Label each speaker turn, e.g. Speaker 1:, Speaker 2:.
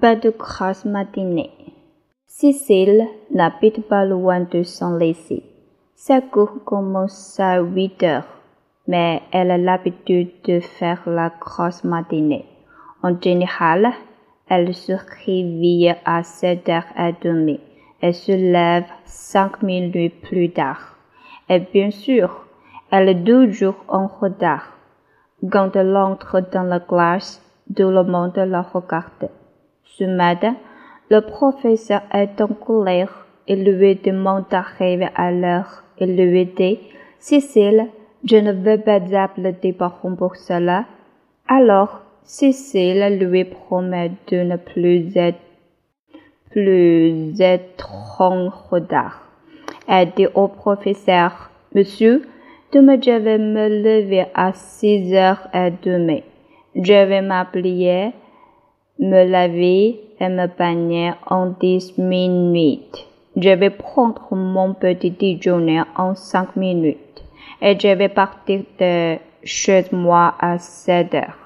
Speaker 1: Pas de matinée. Cécile n'habite pas loin de son lycée. Sa cours commence à 8 heures, mais elle a l'habitude de faire la grosse matinée. En général, elle se réveille à 7 heures et demie et se lève cinq minutes plus tard. Et bien sûr, elle est toujours en retard. Quand elle entre dans la classe, tout le monde la regarde. Ce matin, le professeur est en colère et lui demande d'arriver à l'heure. Il lui dit, Cécile, je ne veux pas appeler des parents pour cela. Alors, Cécile lui promet de ne plus être, plus être en retard. Elle dit au professeur, Monsieur, demain je vais me lever à six heures et demie. Je vais m'applier, me laver et me baigner en dix minutes. Je vais prendre mon petit déjeuner en cinq minutes et je vais partir de chez moi à sept heures.